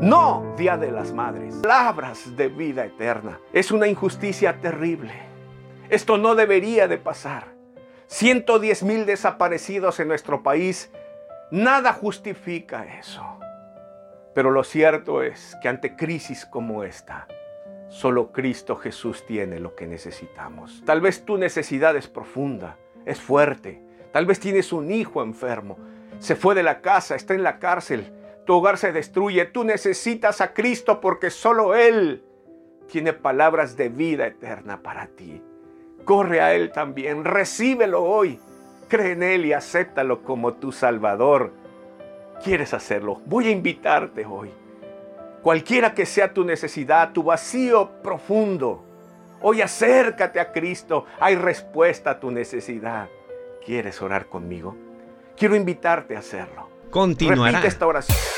No, Día de las Madres. Palabras de vida eterna. Es una injusticia terrible. Esto no debería de pasar. 110 mil desaparecidos en nuestro país. Nada justifica eso. Pero lo cierto es que ante crisis como esta, solo Cristo Jesús tiene lo que necesitamos. Tal vez tu necesidad es profunda, es fuerte. Tal vez tienes un hijo enfermo. Se fue de la casa, está en la cárcel. Tu hogar se destruye. Tú necesitas a Cristo porque solo Él tiene palabras de vida eterna para ti. Corre a Él también. Recíbelo hoy. Cree en Él y acéptalo como tu Salvador. ¿Quieres hacerlo? Voy a invitarte hoy. Cualquiera que sea tu necesidad, tu vacío profundo, hoy acércate a Cristo. Hay respuesta a tu necesidad. ¿Quieres orar conmigo? Quiero invitarte a hacerlo. Continuará. Repite esta oración.